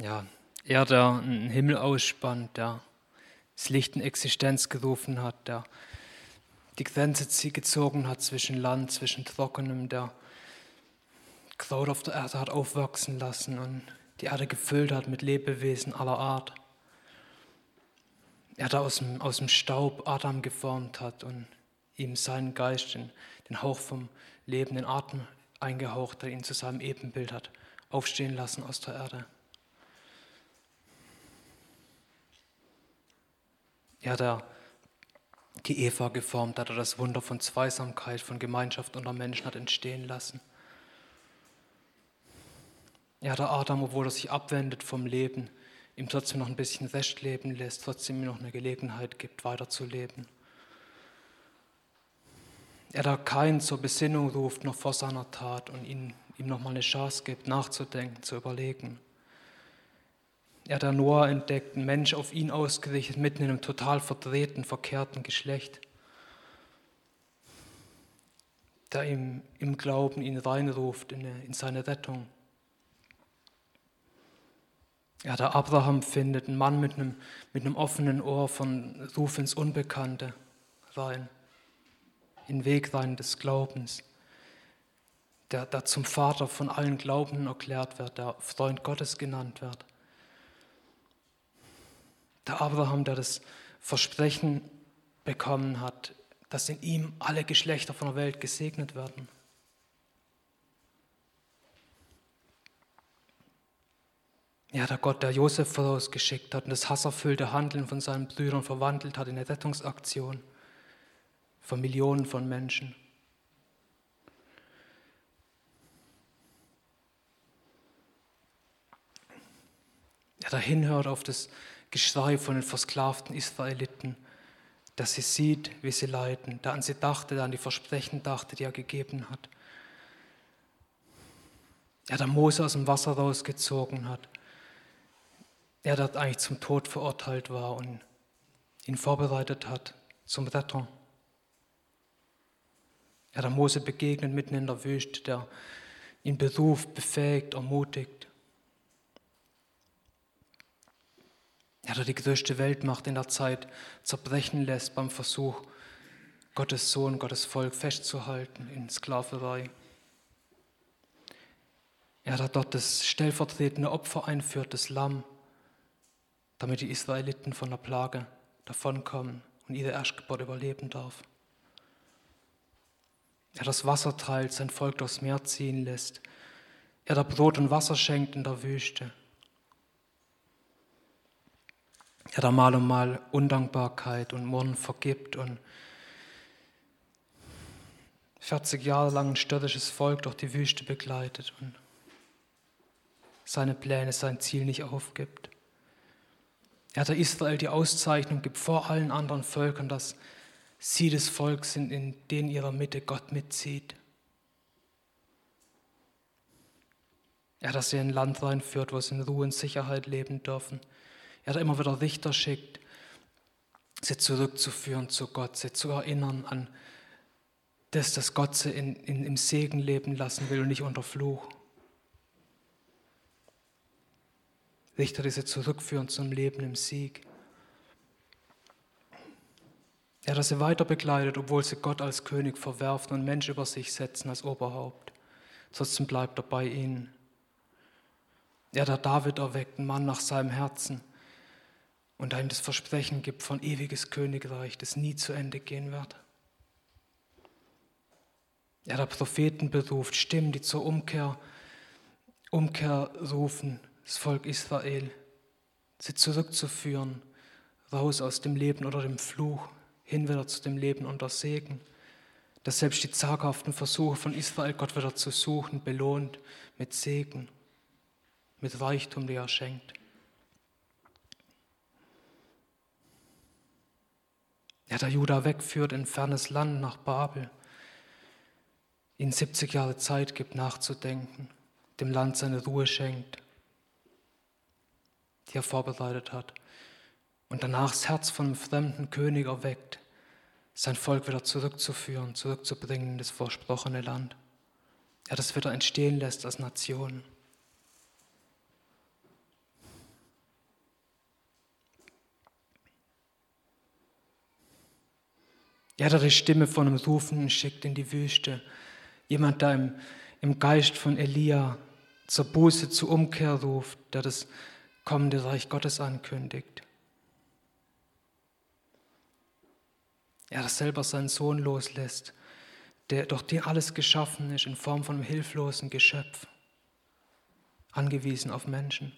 Ja, er, der einen Himmel ausspannt, der das Licht in Existenz gerufen hat, der die Grenze gezogen hat zwischen Land, zwischen Trockenem, der Kraut auf der Erde hat aufwachsen lassen und die Erde gefüllt hat mit Lebewesen aller Art. Er, der aus dem, aus dem Staub Adam geformt hat und ihm seinen Geist, den, den Hauch vom Leben, den Atem eingehaucht, der ihn zu seinem Ebenbild hat aufstehen lassen aus der Erde. Ja, der die Eva geformt hat, er das Wunder von Zweisamkeit, von Gemeinschaft unter Menschen hat entstehen lassen. Ja, der Adam, obwohl er sich abwendet vom Leben, ihm trotzdem noch ein bisschen Rest leben lässt, trotzdem ihm noch eine Gelegenheit gibt, weiterzuleben. Er da keinen zur Besinnung ruft, noch vor seiner Tat und ihn, ihm noch mal eine Chance gibt, nachzudenken, zu überlegen. Er der Noah entdeckt, ein Mensch auf ihn ausgerichtet, mitten in einem total verdrehten, verkehrten Geschlecht, der ihm im Glauben ihn reinruft in, in seine Rettung. Ja, der Abraham findet einen Mann mit einem, mit einem offenen Ohr von Ruf ins Unbekannte rein, in Weg rein des Glaubens, der, der zum Vater von allen Glauben erklärt wird, der Freund Gottes genannt wird. Der Abraham, der das Versprechen bekommen hat, dass in ihm alle Geschlechter von der Welt gesegnet werden. Ja, der Gott, der Josef vorausgeschickt hat und das hasserfüllte Handeln von seinen Brüdern verwandelt hat in eine Rettungsaktion von Millionen von Menschen. Ja, der hinhört auf das Geschrei von den versklavten Israeliten, dass sie sieht, wie sie leiden, der an sie dachte, der an die Versprechen dachte, die er gegeben hat. Er, der Mose aus dem Wasser rausgezogen hat. Er, der eigentlich zum Tod verurteilt war und ihn vorbereitet hat zum Retter. Er, der Mose begegnet mitten in der Wüste, der ihn beruft, befähigt, ermutigt. Der die größte Weltmacht in der Zeit zerbrechen lässt beim Versuch, Gottes Sohn, Gottes Volk festzuhalten in Sklaverei. Er hat dort das stellvertretende Opfer einführt, das Lamm, damit die Israeliten von der Plage davonkommen und ihre Erstgeburt überleben darf. Er das Wasser teilt, sein Volk durchs Meer ziehen lässt. Er da Brot und Wasser schenkt in der Wüste der da mal und mal Undankbarkeit und Murren vergibt und 40 Jahre lang ein störrisches Volk durch die Wüste begleitet und seine Pläne, sein Ziel nicht aufgibt. Er hat der Israel die Auszeichnung gibt vor allen anderen Völkern, dass sie das Volk sind, in denen ihrer Mitte Gott mitzieht. Er, dass sie ein Land reinführt, wo sie in Ruhe und Sicherheit leben dürfen. Er hat immer wieder Richter schickt, sie zurückzuführen zu Gott, sie zu erinnern an das, dass Gott sie in, in, im Segen leben lassen will und nicht unter Fluch. Richter, die sie zurückführen zum Leben im Sieg. Er hat sie weiter begleitet, obwohl sie Gott als König verwerfen und Mensch über sich setzen als Oberhaupt. Trotzdem bleibt er bei ihnen. Er hat David erweckt, einen Mann nach seinem Herzen, und einem das Versprechen gibt von ewiges Königreich, das nie zu Ende gehen wird. Er hat Propheten beruft, Stimmen, die zur Umkehr, Umkehr rufen, das Volk Israel, sie zurückzuführen, raus aus dem Leben oder dem Fluch, hin wieder zu dem Leben unter Segen, dass selbst die zaghaften Versuche von Israel, Gott wieder zu suchen, belohnt mit Segen, mit Reichtum, der er schenkt. Der der Juda wegführt in fernes Land nach Babel, ihnen 70 Jahre Zeit gibt nachzudenken, dem Land seine Ruhe schenkt, die er vorbereitet hat, und danach das Herz von einem fremden König erweckt, sein Volk wieder zurückzuführen, zurückzubringen in das versprochene Land. Er das wieder entstehen lässt als Nation. Ja, der die Stimme von einem Rufenden schickt in die Wüste. Jemand, der im, im Geist von Elia zur Buße, zur Umkehr ruft, der das kommende Reich Gottes ankündigt. Er das selber seinen Sohn loslässt, der durch den alles geschaffen ist in Form von einem hilflosen Geschöpf, angewiesen auf Menschen.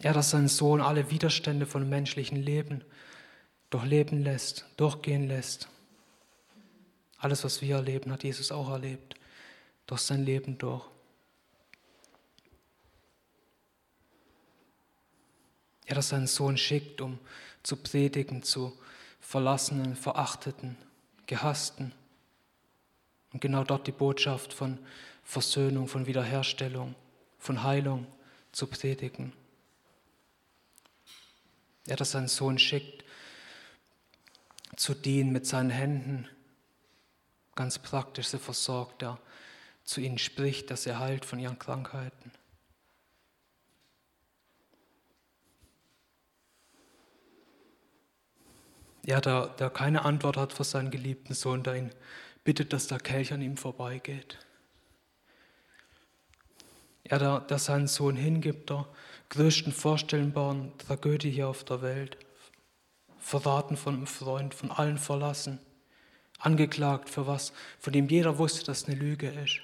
Er, dass sein Sohn alle Widerstände von menschlichen Leben durchleben lässt, durchgehen lässt. Alles, was wir erleben, hat Jesus auch erlebt, durch sein Leben durch. Er, dass seinen Sohn schickt, um zu predigen zu Verlassenen, Verachteten, Gehassten. Und genau dort die Botschaft von Versöhnung, von Wiederherstellung, von Heilung zu predigen. Er, dass seinen Sohn schickt, zu dienen mit seinen Händen, ganz praktisch, sie versorgt er, zu ihnen spricht, dass er heilt von ihren Krankheiten. Ja, der, der keine Antwort hat für seinen geliebten Sohn, der ihn bittet, dass der Kelch an ihm vorbeigeht. Er, der, der seinen Sohn hingibt, der größten vorstellbaren Tragödie hier auf der Welt. Verraten von einem Freund, von allen verlassen, angeklagt für was, von dem jeder wusste, dass es eine Lüge ist.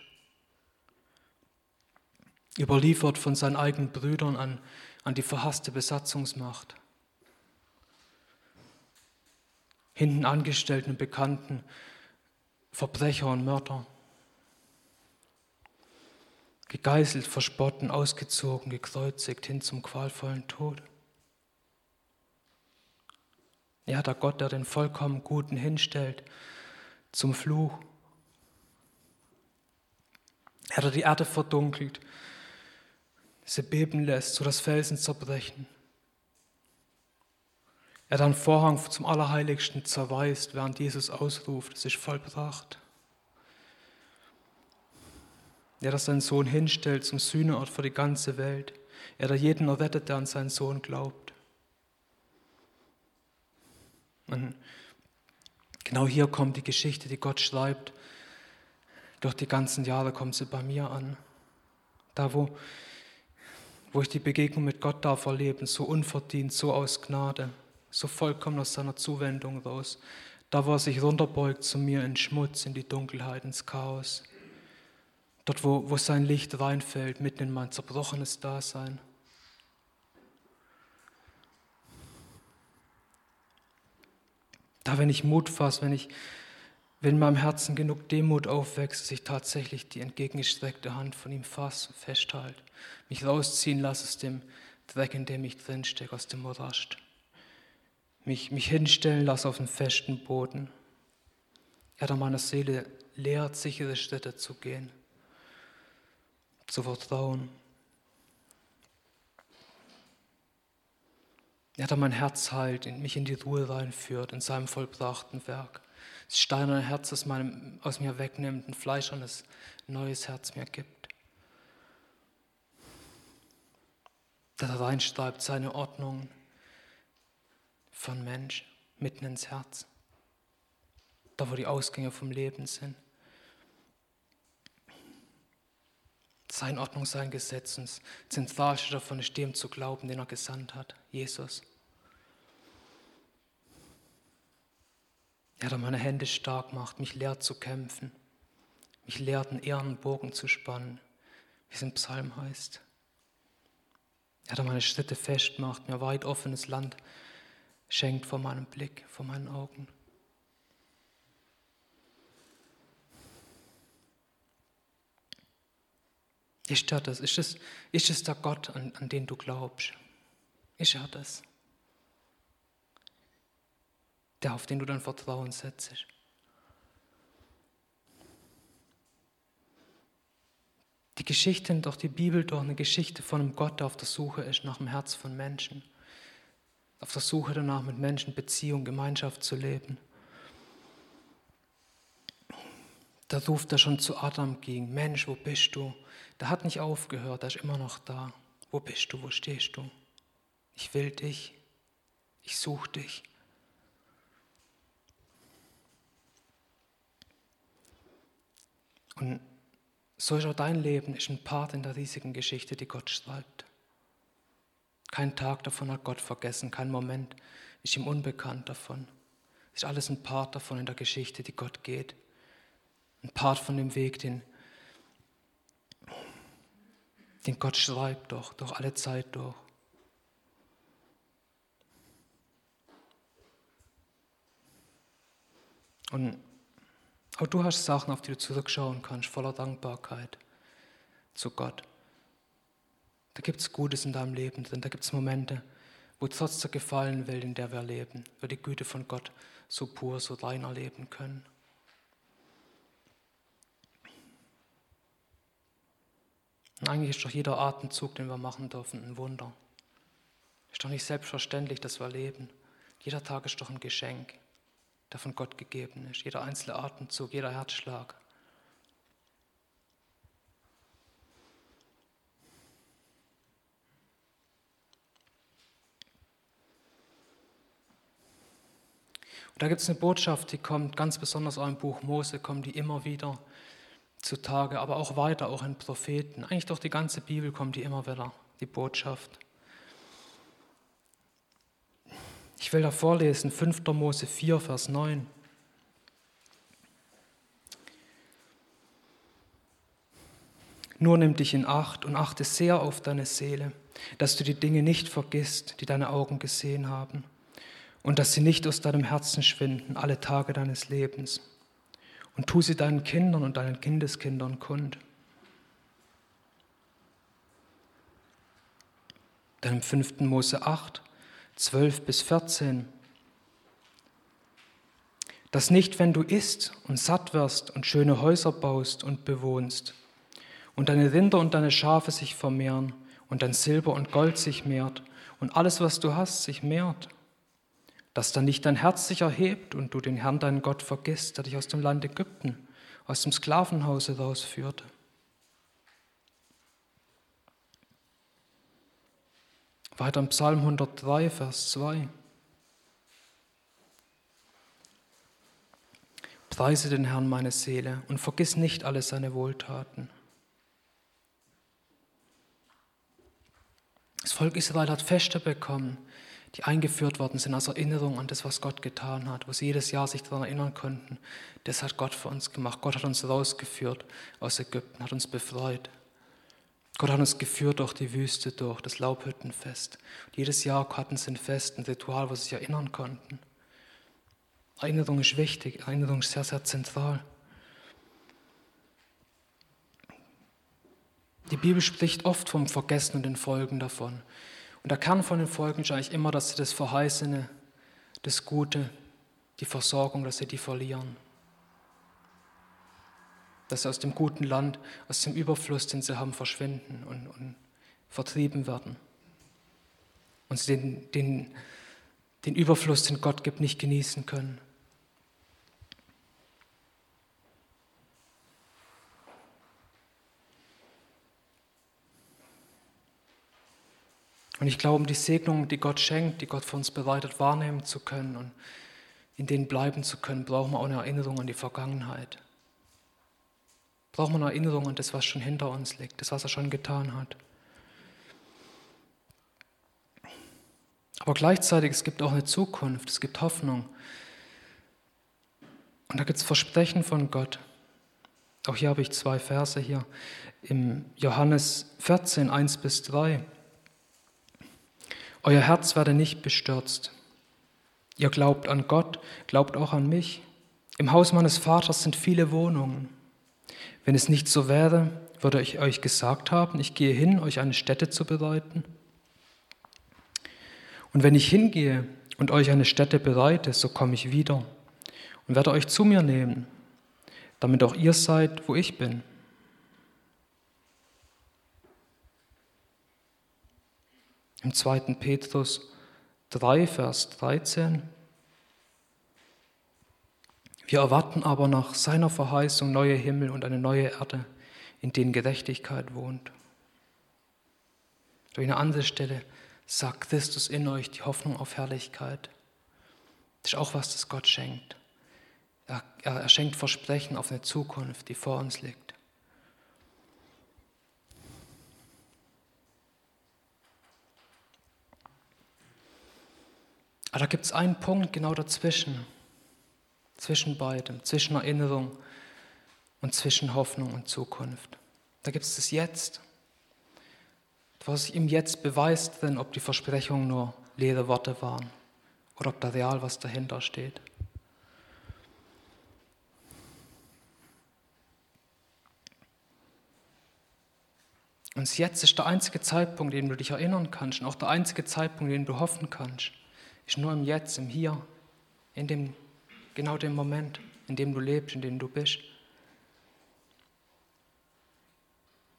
Überliefert von seinen eigenen Brüdern an, an die verhasste Besatzungsmacht hinten Angestellten, Bekannten, Verbrecher und Mörder. Gegeißelt, verspotten, ausgezogen, gekreuzigt hin zum qualvollen Tod. Ja, der Gott, der den vollkommen Guten hinstellt zum Fluch. Er, der die Erde verdunkelt, sie beben lässt, so dass Felsen zerbrechen. Er den Vorhang zum Allerheiligsten zerweist, während Jesus ausruft, es ist vollbracht. Er, der seinen Sohn hinstellt zum Sühneort für die ganze Welt. Er, der jeden errettet, der an seinen Sohn glaubt. Und genau hier kommt die Geschichte, die Gott schreibt. Durch die ganzen Jahre kommt sie bei mir an. Da, wo, wo ich die Begegnung mit Gott darf erleben, so unverdient, so aus Gnade so vollkommen aus seiner Zuwendung raus. Da, wo er sich runterbeugt zu mir in Schmutz, in die Dunkelheit, ins Chaos. Dort, wo, wo sein Licht reinfällt, mitten in mein zerbrochenes Dasein. Da, wenn ich Mut fasse, wenn ich, wenn in meinem Herzen genug Demut aufwächst, dass ich tatsächlich die entgegengestreckte Hand von ihm fasse, festhalte, mich rausziehen lasse aus dem Dreck, in dem ich drinstecke, aus dem Morast mich, mich hinstellen lasse auf den festen Boden. Er hat meiner Seele lehrt, sichere Schritte zu gehen, zu vertrauen. Er hat mein Herz heilt, mich in die Ruhe reinführt, in seinem vollbrachten Werk. Das steinerne Herz, das meinem, aus mir wegnimmt, ein fleischernes, neues Herz mir gibt. Der reinschreibt seine Ordnung, von Mensch mitten ins Herz. Da, wo die Ausgänge vom Leben sind. Sein Ordnung, sein Gesetz und das Zentralste davon ist dem zu glauben, den er gesandt hat, Jesus. Ja, der meine Hände stark macht, mich lehrt zu kämpfen, mich lehrt, einen Ehrenbogen zu spannen, wie es im Psalm heißt. Ja, der meine Schritte festmacht, mir weit offenes Land schenkt vor meinem Blick, vor meinen Augen. Ist er das? Ist es, ist es der Gott, an, an den du glaubst? Ist er das? Der, auf den du dein Vertrauen setzt. Die Geschichte durch die Bibel, durch eine Geschichte von einem Gott, der auf der Suche ist nach dem Herz von Menschen auf der Suche danach, mit Menschen Beziehung, Gemeinschaft zu leben. Da ruft er schon zu Adam ging, Mensch, wo bist du? Der hat nicht aufgehört, er ist immer noch da. Wo bist du, wo stehst du? Ich will dich, Ich suche dich. Und so ist auch dein Leben ist ein Part in der riesigen Geschichte, die Gott schreibt. Kein Tag davon hat Gott vergessen, kein Moment ist ihm unbekannt davon. Es ist alles ein Part davon in der Geschichte, die Gott geht. Ein Part von dem Weg, den, den Gott schreibt, doch, durch alle Zeit durch. Und auch du hast Sachen, auf die du zurückschauen kannst, voller Dankbarkeit zu Gott. Da gibt es Gutes in deinem Leben drin, da gibt es Momente, wo trotz der Gefallenwelt, in der wir leben, wir die Güte von Gott so pur, so rein erleben können. Und eigentlich ist doch jeder Atemzug, den wir machen dürfen, ein Wunder. Ist doch nicht selbstverständlich, dass wir leben. Jeder Tag ist doch ein Geschenk der von Gott gegeben ist. Jeder einzelne Atemzug, jeder Herzschlag. Und da gibt es eine Botschaft, die kommt ganz besonders auch im Buch Mose, kommt die immer wieder zutage, aber auch weiter, auch in Propheten. Eigentlich durch die ganze Bibel kommt die immer wieder, die Botschaft. Ich will da vorlesen, 5. Mose 4, Vers 9. Nur nimm dich in Acht und achte sehr auf deine Seele, dass du die Dinge nicht vergisst, die deine Augen gesehen haben, und dass sie nicht aus deinem Herzen schwinden alle Tage deines Lebens. Und tu sie deinen Kindern und deinen Kindeskindern kund. Dann im 5. Mose 8, 12 bis 14. Dass nicht, wenn du isst und satt wirst und schöne Häuser baust und bewohnst, und deine Rinder und deine Schafe sich vermehren, und dein Silber und Gold sich mehrt, und alles, was du hast, sich mehrt, dass dann nicht dein Herz sich erhebt und du den Herrn, deinen Gott, vergisst, der dich aus dem Land Ägypten, aus dem Sklavenhause rausführte. Weiter im Psalm 103, Vers 2. Preise den Herrn meine Seele und vergiss nicht alle seine Wohltaten. Das Volk Israel hat Feste bekommen, die eingeführt worden sind als Erinnerung an das, was Gott getan hat, wo sie jedes Jahr sich daran erinnern konnten. Das hat Gott für uns gemacht. Gott hat uns rausgeführt aus Ägypten, hat uns befreit. Gott hat uns geführt durch die Wüste, durch das Laubhüttenfest. Und jedes Jahr hatten sie ein Fest, ein Ritual, wo sie sich erinnern konnten. Erinnerung ist wichtig, Erinnerung ist sehr, sehr zentral. Die Bibel spricht oft vom Vergessen und den Folgen davon. Und der Kern von den Folgen ist eigentlich immer, dass sie das Verheißene, das Gute, die Versorgung, dass sie die verlieren dass sie aus dem guten Land, aus dem Überfluss, den sie haben, verschwinden und, und vertrieben werden. Und sie den, den, den Überfluss, den Gott gibt, nicht genießen können. Und ich glaube, um die Segnungen, die Gott schenkt, die Gott für uns bereitet, wahrnehmen zu können und in denen bleiben zu können, brauchen wir auch eine Erinnerung an die Vergangenheit braucht man eine Erinnerung an das, was schon hinter uns liegt, das, was er schon getan hat. Aber gleichzeitig, es gibt auch eine Zukunft, es gibt Hoffnung. Und da gibt es Versprechen von Gott. Auch hier habe ich zwei Verse hier im Johannes 14, 1 bis 3. Euer Herz werde nicht bestürzt. Ihr glaubt an Gott, glaubt auch an mich. Im Haus meines Vaters sind viele Wohnungen. Wenn es nicht so wäre, würde ich euch gesagt haben, ich gehe hin, euch eine Stätte zu bereiten. Und wenn ich hingehe und euch eine Stätte bereite, so komme ich wieder und werde euch zu mir nehmen, damit auch ihr seid, wo ich bin. Im 2. Petrus 3, Vers 13. Wir erwarten aber nach seiner Verheißung neue Himmel und eine neue Erde, in denen Gerechtigkeit wohnt. Durch eine andere Stelle sagt Christus in euch die Hoffnung auf Herrlichkeit. Das ist auch was, das Gott schenkt. Er, er, er schenkt Versprechen auf eine Zukunft, die vor uns liegt. Aber da gibt es einen Punkt genau dazwischen, zwischen beidem, zwischen Erinnerung und zwischen Hoffnung und Zukunft. Da gibt es das Jetzt, was sich im Jetzt beweist, denn ob die Versprechungen nur leere Worte waren oder ob da real was dahinter steht. Und das Jetzt ist der einzige Zeitpunkt, den du dich erinnern kannst und auch der einzige Zeitpunkt, den du hoffen kannst ist nur im Jetzt, im Hier, in dem, genau dem Moment, in dem du lebst, in dem du bist.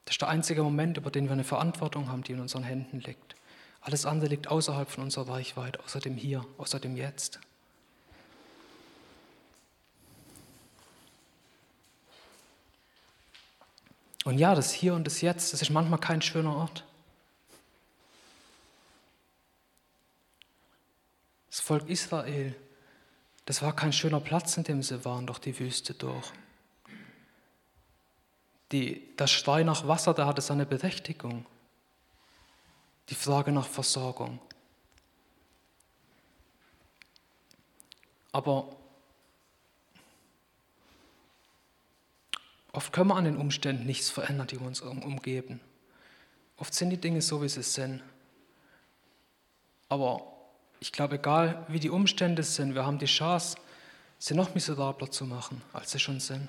Das ist der einzige Moment, über den wir eine Verantwortung haben, die in unseren Händen liegt. Alles andere liegt außerhalb von unserer Reichweite, außer dem Hier, außer dem Jetzt. Und ja, das Hier und das Jetzt, das ist manchmal kein schöner Ort. Das Volk Israel, das war kein schöner Platz, in dem sie waren, durch die Wüste durch. Die, das Schrei nach Wasser, da hatte seine Berechtigung. Die Frage nach Versorgung. Aber oft können wir an den Umständen nichts verändern, die uns umgeben. Oft sind die Dinge so, wie sie sind. Aber ich glaube, egal wie die Umstände sind, wir haben die Chance, sie noch miserabler zu machen, als sie schon sind.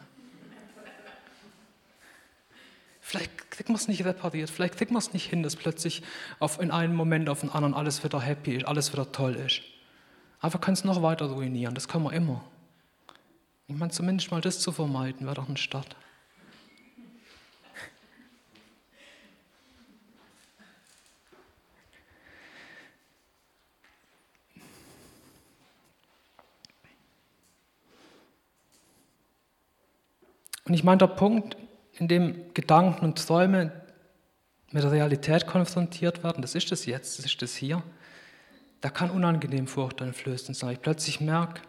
Vielleicht kriegt man es nicht repariert, vielleicht kriegt man es nicht hin, dass plötzlich auf, in einem Moment auf den anderen alles wieder happy ist, alles wieder toll ist. Aber wir können es noch weiter ruinieren, das können wir immer. Ich meine, zumindest mal das zu vermeiden, wäre doch ein Start. Und ich meine, der Punkt, in dem Gedanken und Träume mit der Realität konfrontiert werden, das ist das jetzt, das ist das hier, da kann unangenehm furchteinflößend sein. Ich plötzlich merke,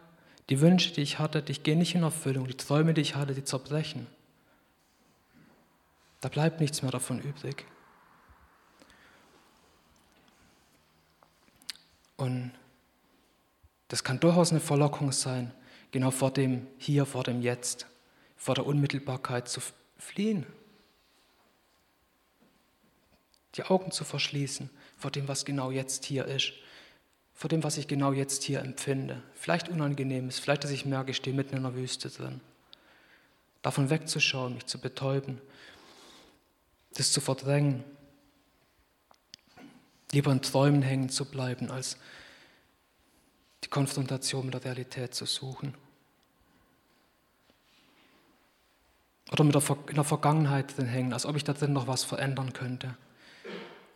die Wünsche, die ich hatte, die gehen nicht in Erfüllung, die Träume, die ich hatte, die zerbrechen. Da bleibt nichts mehr davon übrig. Und das kann durchaus eine Verlockung sein, genau vor dem Hier, vor dem Jetzt vor der Unmittelbarkeit zu fliehen, die Augen zu verschließen vor dem, was genau jetzt hier ist, vor dem, was ich genau jetzt hier empfinde. Vielleicht unangenehm ist, vielleicht, dass ich merke, ich stehe mitten in einer Wüste drin. Davon wegzuschauen, mich zu betäuben, das zu verdrängen, lieber in Träumen hängen zu bleiben, als die Konfrontation mit der Realität zu suchen. Oder mit der, in der Vergangenheit drin hängen, als ob ich da drin noch was verändern könnte.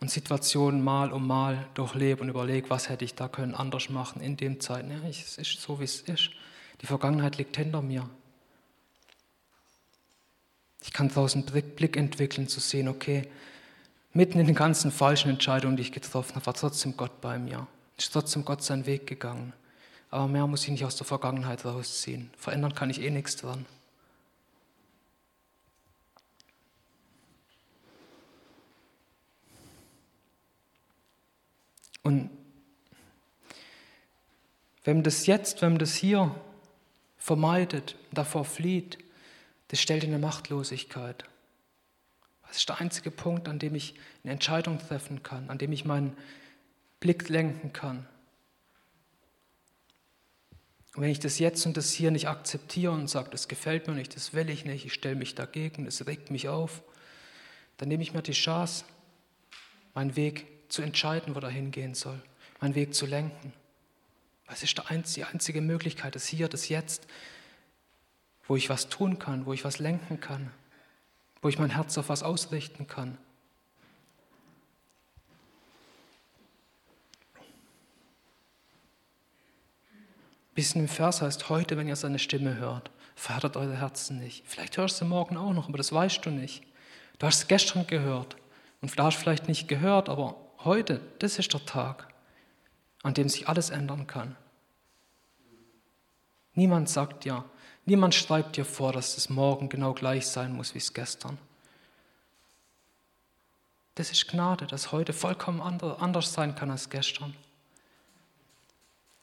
Und Situationen mal um mal durchlebe und überlege, was hätte ich da können anders machen in dem Zeit. Ja, es ist so, wie es ist. Die Vergangenheit liegt hinter mir. Ich kann draußen Blick entwickeln, zu sehen, okay, mitten in den ganzen falschen Entscheidungen, die ich getroffen habe, war trotzdem Gott bei mir. Ist trotzdem Gott seinen Weg gegangen. Aber mehr muss ich nicht aus der Vergangenheit rausziehen. Verändern kann ich eh nichts dran. Und wenn man das jetzt, wenn man das hier vermeidet, davor flieht, das stellt in eine Machtlosigkeit. Das ist der einzige Punkt, an dem ich eine Entscheidung treffen kann, an dem ich meinen Blick lenken kann. Und wenn ich das jetzt und das hier nicht akzeptiere und sage, das gefällt mir nicht, das will ich nicht, ich stelle mich dagegen, das regt mich auf, dann nehme ich mir die Chance, meinen Weg zu entscheiden, wo er hingehen soll, meinen Weg zu lenken. Was ist die einzige Möglichkeit, das Hier, das Jetzt, wo ich was tun kann, wo ich was lenken kann, wo ich mein Herz auf was ausrichten kann. Bis im Vers heißt, heute, wenn ihr seine Stimme hört, verhärtet eure Herzen nicht. Vielleicht hörst du morgen auch noch, aber das weißt du nicht. Du hast es gestern gehört und du hast vielleicht nicht gehört, aber Heute, das ist der Tag, an dem sich alles ändern kann. Niemand sagt dir, niemand schreibt dir vor, dass es morgen genau gleich sein muss wie es gestern. Das ist Gnade, dass heute vollkommen anders sein kann als gestern.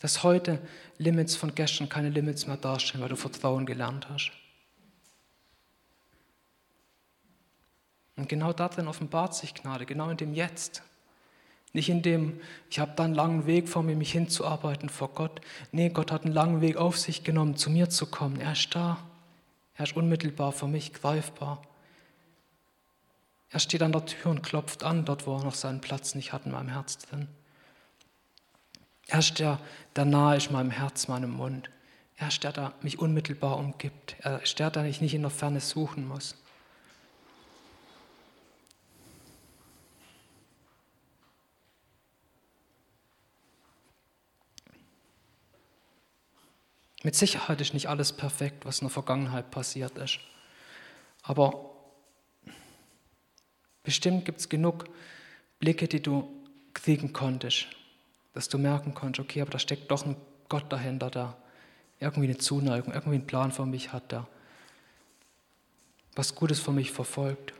Dass heute Limits von gestern keine Limits mehr darstellen, weil du Vertrauen gelernt hast. Und genau darin offenbart sich Gnade, genau in dem Jetzt. Nicht in dem, ich habe da einen langen Weg vor mir, mich hinzuarbeiten vor Gott. Nee, Gott hat einen langen Weg auf sich genommen, zu mir zu kommen. Er ist da. Er ist unmittelbar für mich greifbar. Er steht an der Tür und klopft an, dort wo er noch seinen Platz nicht hat in meinem Herz drin. Er ist der, der nahe ist meinem Herz, meinem Mund. Er ist der, der mich unmittelbar umgibt. Er ist der, der ich nicht in der Ferne suchen muss. Mit Sicherheit ist nicht alles perfekt, was in der Vergangenheit passiert ist. Aber bestimmt gibt es genug Blicke, die du kriegen konntest, dass du merken konntest, okay, aber da steckt doch ein Gott dahinter, der irgendwie eine Zuneigung, irgendwie einen Plan für mich hat, der was Gutes für mich verfolgt.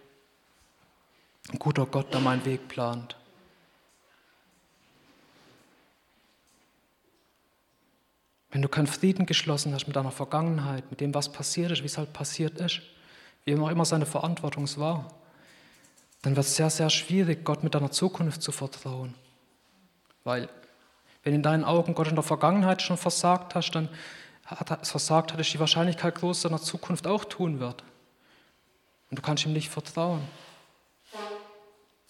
Ein guter Gott, der meinen Weg plant. Wenn du keinen Frieden geschlossen hast mit deiner Vergangenheit, mit dem, was passiert ist, wie es halt passiert ist, wie auch immer seine Verantwortung war, dann wird es sehr, sehr schwierig, Gott mit deiner Zukunft zu vertrauen. Weil, wenn in deinen Augen Gott in der Vergangenheit schon versagt hast, dann hat er versagt hat, ist die Wahrscheinlichkeit groß, dass er in der Zukunft auch tun wird. Und du kannst ihm nicht vertrauen.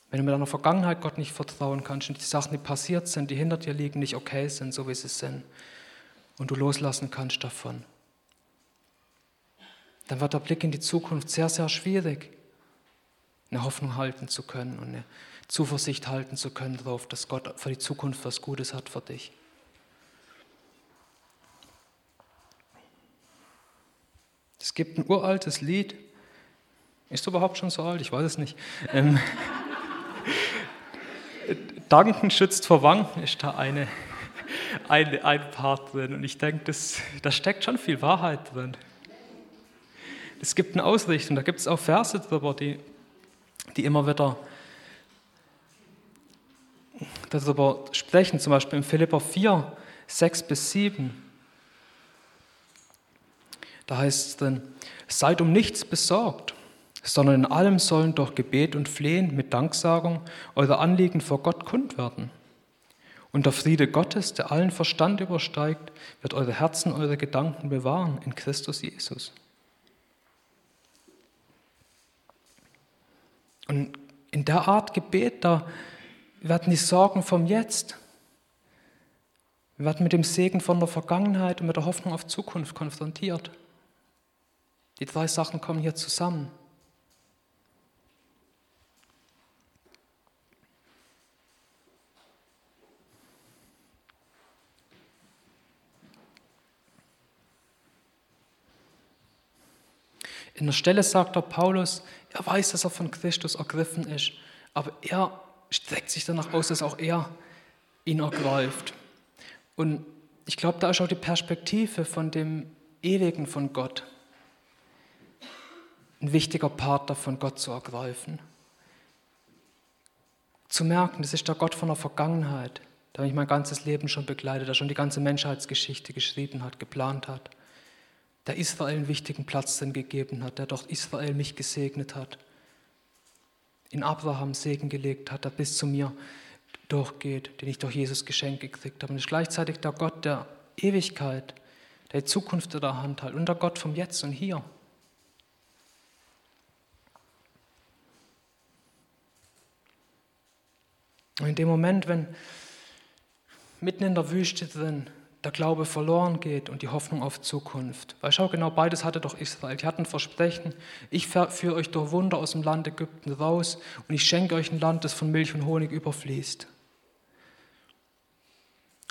Wenn du mit deiner Vergangenheit Gott nicht vertrauen kannst und die Sachen, die passiert sind, die hinter dir liegen, nicht okay sind, so wie sie sind, und du loslassen kannst davon, dann wird der Blick in die Zukunft sehr, sehr schwierig, eine Hoffnung halten zu können und eine Zuversicht halten zu können darauf, dass Gott für die Zukunft was Gutes hat für dich. Es gibt ein uraltes Lied. Ist überhaupt schon so alt? Ich weiß es nicht. Ähm, Danken schützt vor Wanken ist da eine ein, ein Part drin. Und ich denke, da steckt schon viel Wahrheit drin. Es gibt eine Ausrichtung, da gibt es auch Verse drüber, die, die immer wieder darüber sprechen, zum Beispiel in Philippa 4, 6 bis 7. Da heißt es drin, seid um nichts besorgt, sondern in allem sollen durch Gebet und Flehen mit Danksagung eure Anliegen vor Gott kund werden. Und der Friede Gottes, der allen Verstand übersteigt, wird eure Herzen, eure Gedanken bewahren in Christus Jesus. Und in der Art Gebet, da werden die Sorgen vom Jetzt, wir werden mit dem Segen von der Vergangenheit und mit der Hoffnung auf Zukunft konfrontiert. Die drei Sachen kommen hier zusammen. In der Stelle sagt der Paulus, er weiß, dass er von Christus ergriffen ist, aber er streckt sich danach aus, dass auch er ihn ergreift. Und ich glaube, da ist auch die Perspektive von dem Ewigen von Gott ein wichtiger Part davon, Gott zu ergreifen. Zu merken, das ist der Gott von der Vergangenheit, der mich mein ganzes Leben schon begleitet, der schon die ganze Menschheitsgeschichte geschrieben hat, geplant hat der Israel einen wichtigen Platz drin gegeben hat, der durch Israel mich gesegnet hat, in Abraham Segen gelegt hat, der bis zu mir durchgeht, den ich durch Jesus geschenkt gekriegt habe. Und ist gleichzeitig der Gott der Ewigkeit, der Zukunft in der Hand hat und der Gott vom Jetzt und Hier. Und in dem Moment, wenn mitten in der Wüste drin der Glaube verloren geht und die Hoffnung auf Zukunft. Weil schau, genau beides hatte doch Israel. Die hatten Versprechen, ich führe euch durch Wunder aus dem Land Ägypten raus und ich schenke euch ein Land, das von Milch und Honig überfließt.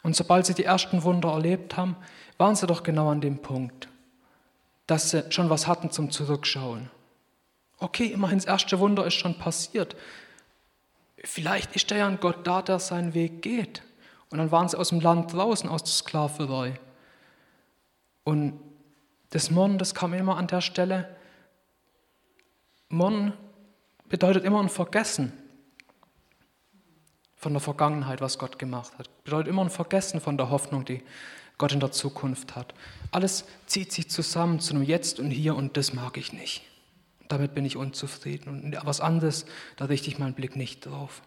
Und sobald sie die ersten Wunder erlebt haben, waren sie doch genau an dem Punkt, dass sie schon was hatten zum Zurückschauen. Okay, immerhin das erste Wunder ist schon passiert. Vielleicht ist da ja ein Gott da, der seinen Weg geht. Und dann waren sie aus dem Land draußen, aus der Sklaverei. Und das Murren, das kam immer an der Stelle. Murren bedeutet immer ein Vergessen von der Vergangenheit, was Gott gemacht hat. Bedeutet immer ein Vergessen von der Hoffnung, die Gott in der Zukunft hat. Alles zieht sich zusammen zu einem Jetzt und Hier und das mag ich nicht. Damit bin ich unzufrieden. Und was anderes, da richte ich meinen Blick nicht drauf.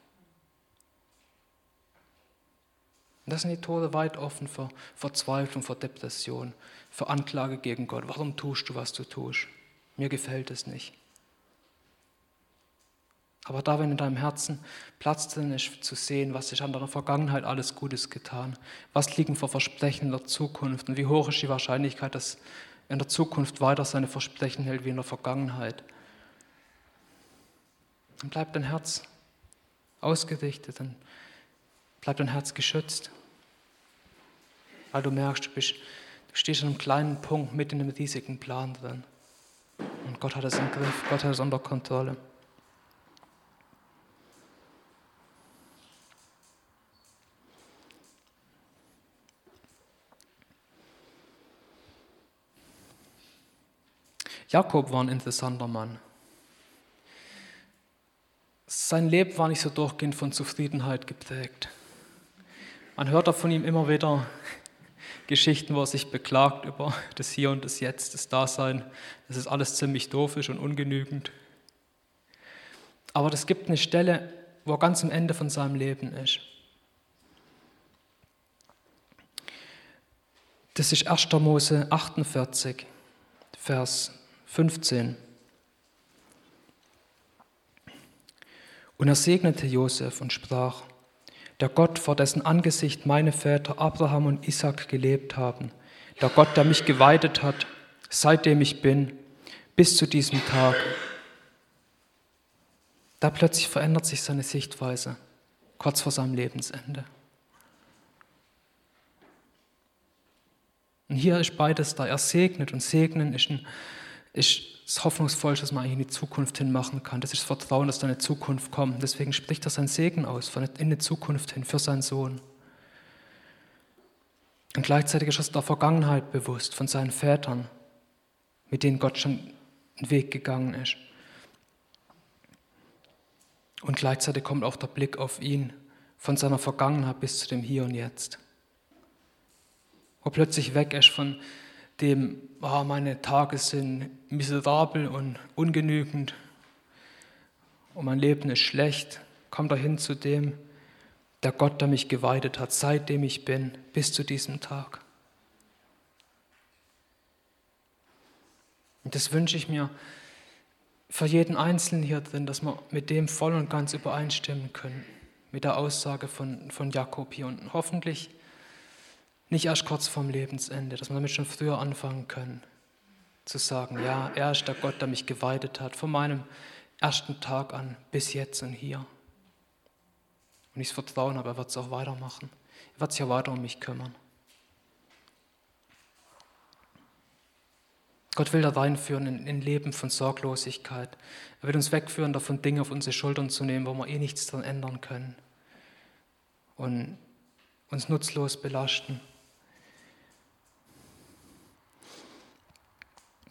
Und das sind die Tore weit offen für Verzweiflung, für Depression, für Anklage gegen Gott. Warum tust du, was du tust? Mir gefällt es nicht. Aber da, wenn in deinem Herzen Platz drin ist, zu sehen, was sich an deiner Vergangenheit alles Gutes getan, was liegen für Versprechen in der Zukunft und wie hoch ist die Wahrscheinlichkeit, dass in der Zukunft weiter seine Versprechen hält wie in der Vergangenheit, dann bleibt dein Herz ausgerichtet, dann bleibt dein Herz geschützt, weil du merkst, du, bist, du stehst an einem kleinen Punkt mit in einem riesigen Plan drin. Und Gott hat es im Griff, Gott hat es unter Kontrolle. Jakob war ein interessanter Mann. Sein Leben war nicht so durchgehend von Zufriedenheit geprägt. Man hört auch von ihm immer wieder Geschichten, wo er sich beklagt über das Hier und das Jetzt, das Dasein, dass es alles ziemlich doof ist und ungenügend. Aber es gibt eine Stelle, wo er ganz am Ende von seinem Leben ist. Das ist 1. Mose 48, Vers 15. Und er segnete Josef und sprach, der Gott, vor dessen Angesicht meine Väter Abraham und Isaac gelebt haben, der Gott, der mich geweidet hat, seitdem ich bin, bis zu diesem Tag. Da plötzlich verändert sich seine Sichtweise, kurz vor seinem Lebensende. Und hier ist beides da. Er segnet und segnen ist ein ist das Hoffnungsvollste, dass man eigentlich in die Zukunft hin machen kann. Das ist das Vertrauen, dass da eine Zukunft kommt. Deswegen spricht er seinen Segen aus, in die Zukunft hin, für seinen Sohn. Und gleichzeitig ist er der Vergangenheit bewusst, von seinen Vätern, mit denen Gott schon einen Weg gegangen ist. Und gleichzeitig kommt auch der Blick auf ihn, von seiner Vergangenheit bis zu dem Hier und Jetzt. Wo plötzlich weg ist von dem, oh, meine Tage sind miserabel und ungenügend und mein Leben ist schlecht, kommt er hin zu dem, der Gott, der mich geweidet hat, seitdem ich bin, bis zu diesem Tag. Und das wünsche ich mir für jeden Einzelnen hier drin, dass wir mit dem voll und ganz übereinstimmen können, mit der Aussage von, von Jakob hier. Und hoffentlich nicht erst kurz vorm Lebensende, dass wir damit schon früher anfangen können, zu sagen, ja, er ist der Gott, der mich geweidet hat, von meinem ersten Tag an bis jetzt und hier. Und ich das Vertrauen habe, er wird es auch weitermachen. Er wird sich ja weiter um mich kümmern. Gott will da reinführen in ein Leben von Sorglosigkeit. Er will uns wegführen, davon Dinge auf unsere Schultern zu nehmen, wo wir eh nichts daran ändern können. Und uns nutzlos belasten.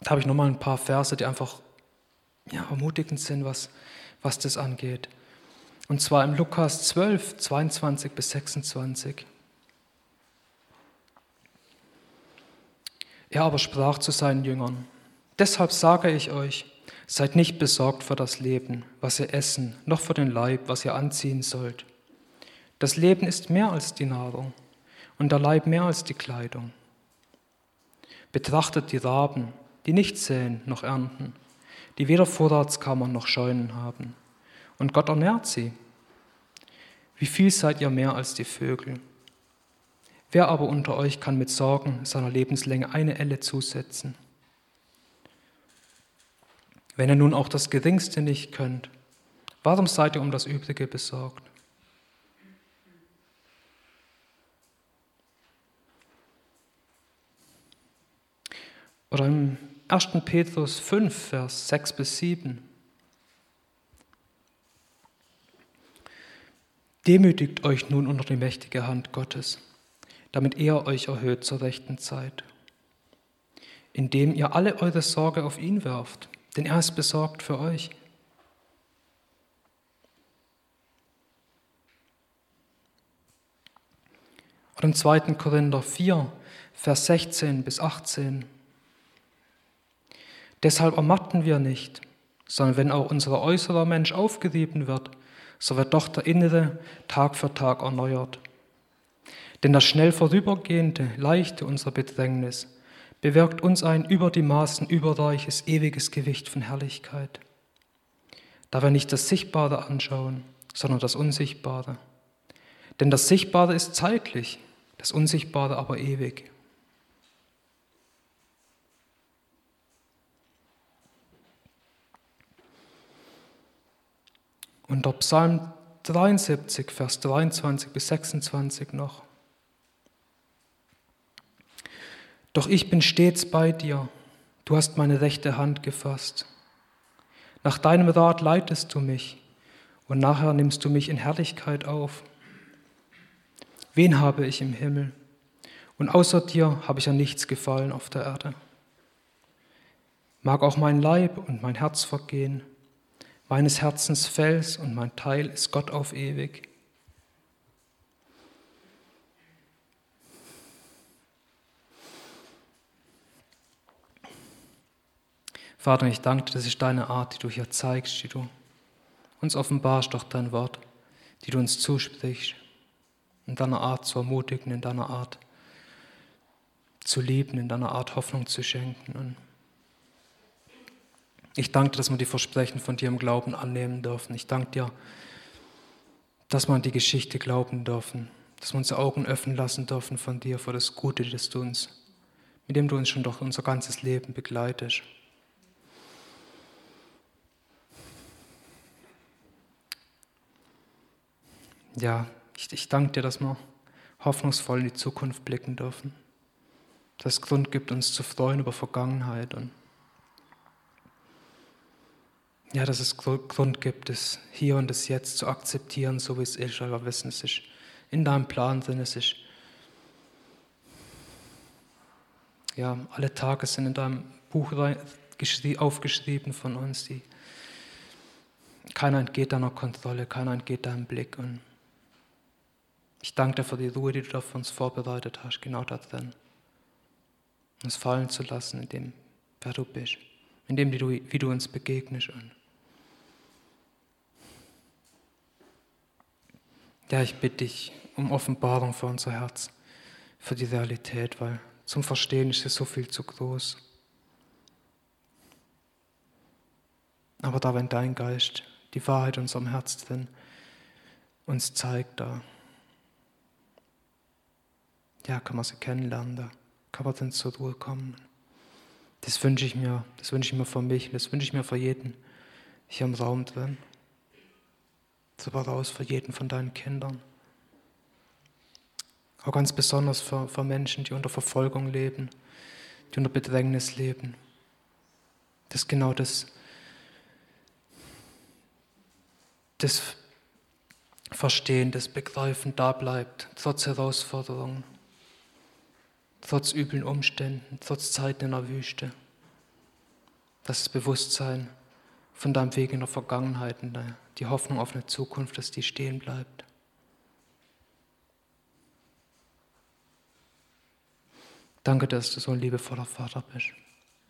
Da habe ich nochmal ein paar Verse, die einfach ja, ermutigend sind, was, was das angeht. Und zwar im Lukas 12, 22 bis 26. Er aber sprach zu seinen Jüngern, deshalb sage ich euch, seid nicht besorgt für das Leben, was ihr essen, noch für den Leib, was ihr anziehen sollt. Das Leben ist mehr als die Nahrung und der Leib mehr als die Kleidung. Betrachtet die Raben, die nicht säen noch ernten, die weder Vorratskammern noch Scheunen haben. Und Gott ernährt sie. Wie viel seid ihr mehr als die Vögel? Wer aber unter euch kann mit Sorgen seiner Lebenslänge eine Elle zusetzen? Wenn ihr nun auch das Geringste nicht könnt, warum seid ihr um das Übrige besorgt? Oder im 1. Petrus 5, Vers 6 bis 7. Demütigt euch nun unter die mächtige Hand Gottes, damit er euch erhöht zur rechten Zeit, indem ihr alle eure Sorge auf ihn werft, denn er ist besorgt für euch. Und im 2. Korinther 4, Vers 16 bis 18. Deshalb ermatten wir nicht, sondern wenn auch unser äußerer Mensch aufgerieben wird, so wird doch der innere Tag für Tag erneuert. Denn das schnell vorübergehende, leichte unserer Bedrängnis bewirkt uns ein über die Maßen überreiches, ewiges Gewicht von Herrlichkeit. Da wir nicht das Sichtbare anschauen, sondern das Unsichtbare. Denn das Sichtbare ist zeitlich, das Unsichtbare aber ewig. Und der Psalm 73, Vers 23 bis 26 noch. Doch ich bin stets bei dir, du hast meine rechte Hand gefasst. Nach deinem Rat leitest du mich und nachher nimmst du mich in Herrlichkeit auf. Wen habe ich im Himmel? Und außer dir habe ich an nichts gefallen auf der Erde. Mag auch mein Leib und mein Herz vergehen, meines Herzens Fels und mein Teil ist Gott auf ewig. Vater, ich danke dir, das ist deine Art, die du hier zeigst, die du uns offenbarst durch dein Wort, die du uns zusprichst, in deiner Art zu ermutigen, in deiner Art zu lieben, in deiner Art Hoffnung zu schenken. Und ich danke dir, dass wir die Versprechen von dir im Glauben annehmen dürfen. Ich danke dir, dass wir an die Geschichte glauben dürfen, dass wir unsere Augen öffnen lassen dürfen von dir für das Gute, das du uns, mit dem du uns schon durch unser ganzes Leben begleitest. Ja, ich, ich danke dir, dass wir hoffnungsvoll in die Zukunft blicken dürfen. Dass es Grund gibt, uns zu freuen über Vergangenheit und ja, dass es Grund gibt, das Hier und das Jetzt zu akzeptieren, so wie es ist, weil wir wissen, es ist in deinem Plan drin, es ist, ja, alle Tage sind in deinem Buch aufgeschrieben von uns, die, keiner entgeht deiner Kontrolle, keiner entgeht deinem Blick und ich danke dir für die Ruhe, die du da für uns vorbereitet hast, genau da drin. Uns fallen zu lassen in dem, wer du bist, in dem, wie du, uns begegnest. Und Ja, ich bitte dich um Offenbarung für unser Herz, für die Realität, weil zum Verstehen ist es so viel zu groß. Aber da, wenn dein Geist die Wahrheit unserem Herz drin uns zeigt, da ja, kann man sie kennenlernen, da kann man dann zur Ruhe kommen. Das wünsche ich mir, das wünsche ich mir für mich, das wünsche ich mir für jeden hier im Raum drin so raus für jeden von deinen Kindern. Auch ganz besonders für, für Menschen, die unter Verfolgung leben, die unter Bedrängnis leben. Dass genau das, das Verstehen, das Begreifen da bleibt, trotz Herausforderungen, trotz üblen Umständen, trotz Zeiten in der Wüste. Das Bewusstsein von deinem Weg in der Vergangenheit, die Hoffnung auf eine Zukunft, dass die stehen bleibt. Danke, dass du so ein liebevoller Vater bist.